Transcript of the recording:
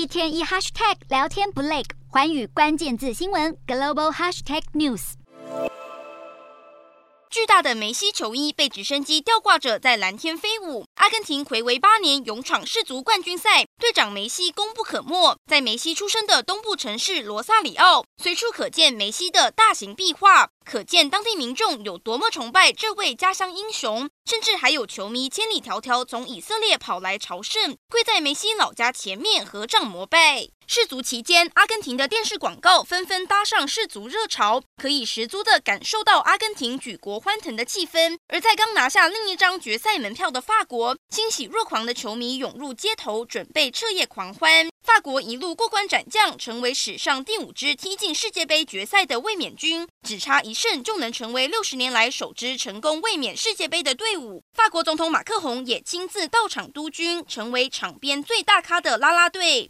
一天一 hashtag 聊天不累，寰宇关键字新闻 global hashtag news。巨大的梅西球衣被直升机吊挂着在蓝天飞舞。阿根廷睽违八年勇闯世足冠军赛，队长梅西功不可没。在梅西出生的东部城市罗萨里奥，随处可见梅西的大型壁画，可见当地民众有多么崇拜这位家乡英雄。甚至还有球迷千里迢迢从以色列跑来朝圣，跪在梅西老家前面合掌膜拜。世足期间，阿根廷的电视广告纷纷搭上世足热潮，可以十足地感受到阿根廷举国欢腾的气氛。而在刚拿下另一张决赛门票的法国，欣喜若狂的球迷涌入街头，准备彻夜狂欢。法国一路过关斩将，成为史上第五支踢进世界杯决赛的卫冕军，只差一胜就能成为六十年来首支成功卫冕世界杯的队伍。法国总统马克宏也亲自到场督军，成为场边最大咖的啦啦队。